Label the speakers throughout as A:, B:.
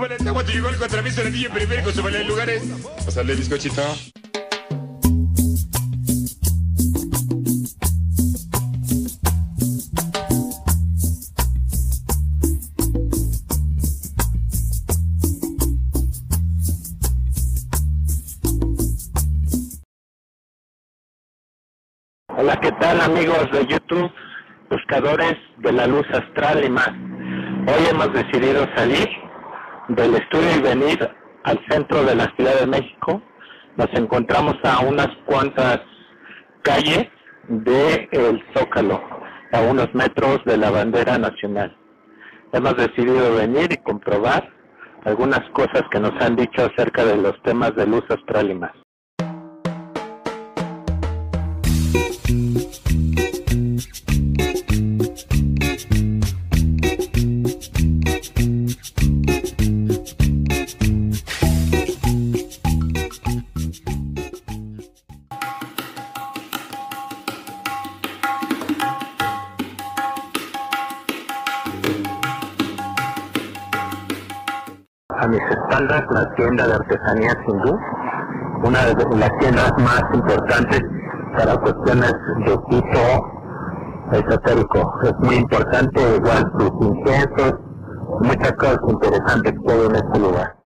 A: súbale el agua, te llegó el contrapiso del DJ periférico, súbale lugares. Pásale el bizcochito.
B: Hola, ¿qué tal amigos de YouTube, buscadores de la luz astral y más? Hoy hemos decidido salir del estudio y venir al centro de la Ciudad de México. Nos encontramos a unas cuantas calles de el Zócalo, a unos metros de la bandera nacional. Hemos decidido venir y comprobar algunas cosas que nos han dicho acerca de los temas de luz astral y más. A mis espaldas la tienda de artesanía hindú, una de las tiendas más importantes para cuestiones de tipo esotérico. Es muy importante, igual sus inciensos, muchas cosas interesantes que hay en este lugar.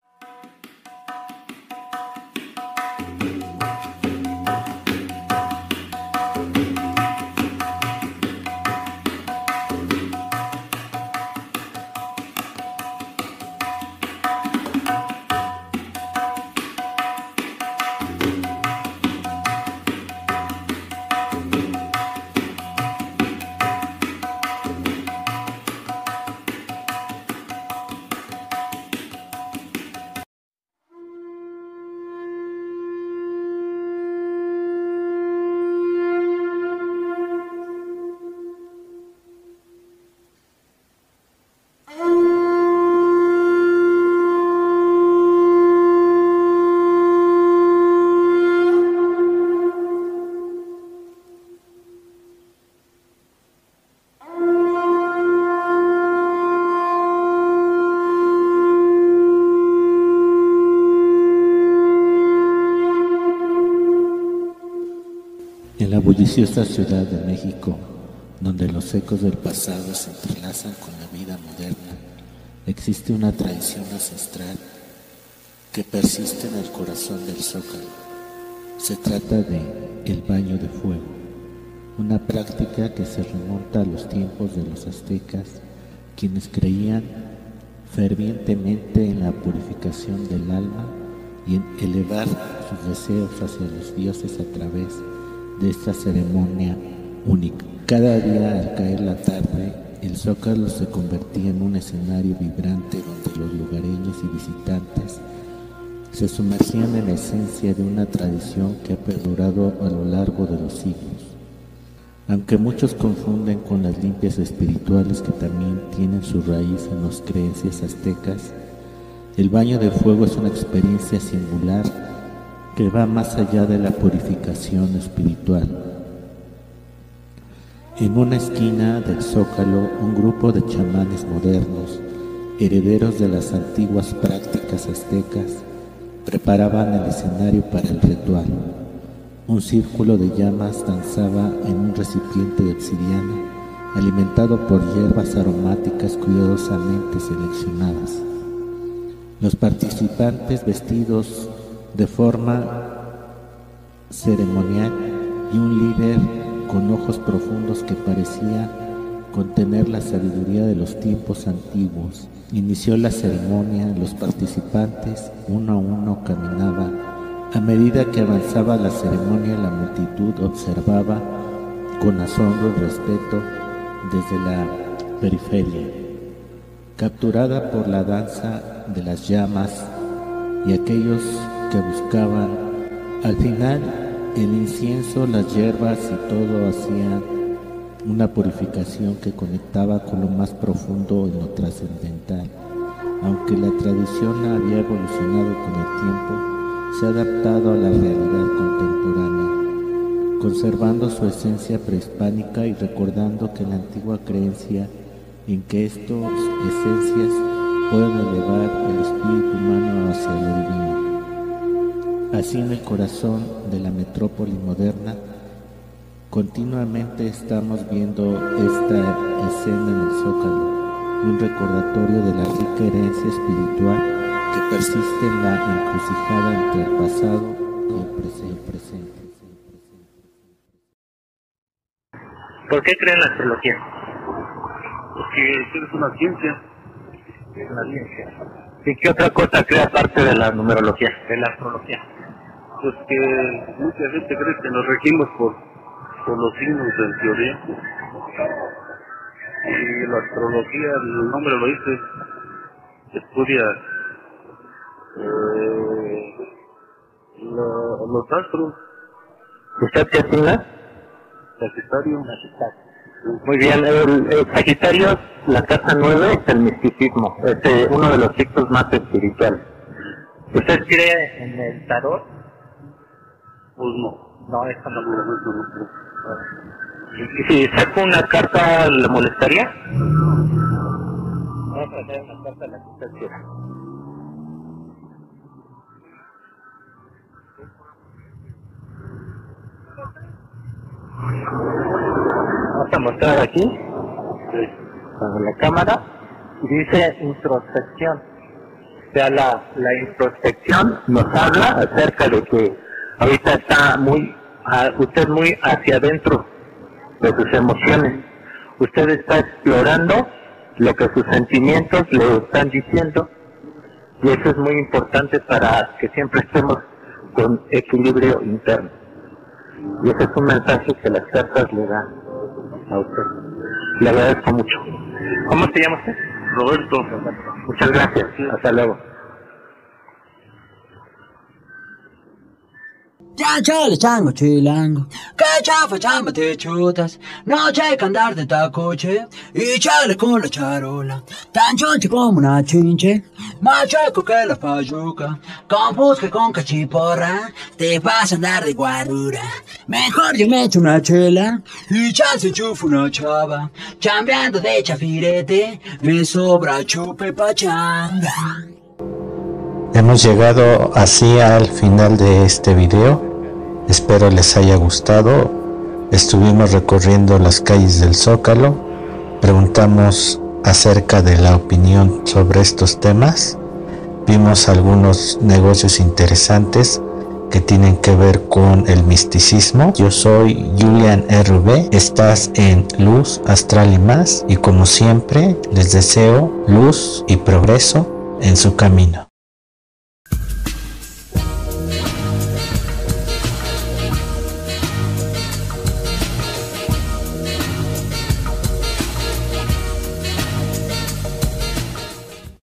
C: Bulliciosa Ciudad de México, donde los ecos del pasado se entrelazan con la vida moderna, existe una tradición ancestral que persiste en el corazón del zócalo. Se trata de el baño de fuego, una práctica que se remonta a los tiempos de los aztecas, quienes creían fervientemente en la purificación del alma y en elevar sus deseos hacia los dioses a través de esta ceremonia única. Cada día al caer la tarde, el zócalo se convertía en un escenario vibrante donde los lugareños y visitantes se sumergían en la esencia de una tradición que ha perdurado a lo largo de los siglos. Aunque muchos confunden con las limpias espirituales que también tienen su raíz en las creencias aztecas, el baño de fuego es una experiencia singular que va más allá de la purificación espiritual. En una esquina del zócalo, un grupo de chamanes modernos, herederos de las antiguas prácticas aztecas, preparaban el escenario para el ritual. Un círculo de llamas danzaba en un recipiente de obsidiana, alimentado por hierbas aromáticas cuidadosamente seleccionadas. Los participantes vestidos de forma ceremonial y un líder con ojos profundos que parecía contener la sabiduría de los tiempos antiguos. Inició la ceremonia, los participantes uno a uno caminaban. A medida que avanzaba la ceremonia, la multitud observaba con asombro y respeto desde la periferia. Capturada por la danza de las llamas y aquellos que buscaban. Al final, el incienso, las hierbas y todo hacían una purificación que conectaba con lo más profundo y lo trascendental. Aunque la tradición había evolucionado con el tiempo, se ha adaptado a la realidad contemporánea, conservando su esencia prehispánica y recordando que la antigua creencia en que estas esencias pueden elevar el espíritu humano hacia lo divino. Así en el corazón de la metrópoli moderna, continuamente estamos viendo esta escena en el zócalo, un recordatorio de la rica herencia espiritual que persiste en la encrucijada entre el pasado y el presente.
B: ¿Por qué creen la astrología?
A: Porque es una ciencia.
B: Es una ciencia. ¿Y qué otra cosa crea parte de la numerología?
A: De la astrología. Pues que mucha gente cree que nos regimos por, por los signos en teoría. Y la astrología, el nombre lo dice, estudia eh, la- los astros,
B: ¿Usted qué asigna?
A: Sagitario,
B: Muy bien, el, el Sagitario, la casa 9 es el misticismo, es eh, uno de los ciclos más espirituales. ¿Usted cree en el tarot?
A: Pues no.
B: No, eso no.
A: No, no, no, no.
B: ¿Y si saco una carta, le molestaría? Vamos a hacer una carta a la quiera. Vamos a mostrar aquí, la cámara, dice introspección. O sea, la, la introspección nos habla acerca de que ahorita está muy, usted muy hacia adentro de sus emociones. Usted está explorando lo que sus sentimientos le están diciendo y eso es muy importante para que siempre estemos con equilibrio interno. Y ese es un mensaje que las cartas le dan a usted. Le agradezco mucho. ¿Cómo se llama usted?
A: Roberto,
B: Muchas gracias. Hasta luego.
D: Ya chale chango chilango, que chafa chamba te chutas, no que andar de tacoche, y chale con la charola, tan chonche como una chinche, más chueco que la payuca, con busca con cachiporra, te vas a andar de guarura, mejor yo me echo una chela, y chal se chufa una chava, chambeando de chafirete, me sobra chupe pachanga.
C: Hemos llegado así al final de este video. Espero les haya gustado. Estuvimos recorriendo las calles del Zócalo. Preguntamos acerca de la opinión sobre estos temas. Vimos algunos negocios interesantes que tienen que ver con el misticismo. Yo soy Julian RB. Estás en Luz Astral y más. Y como siempre, les deseo luz y progreso en su camino.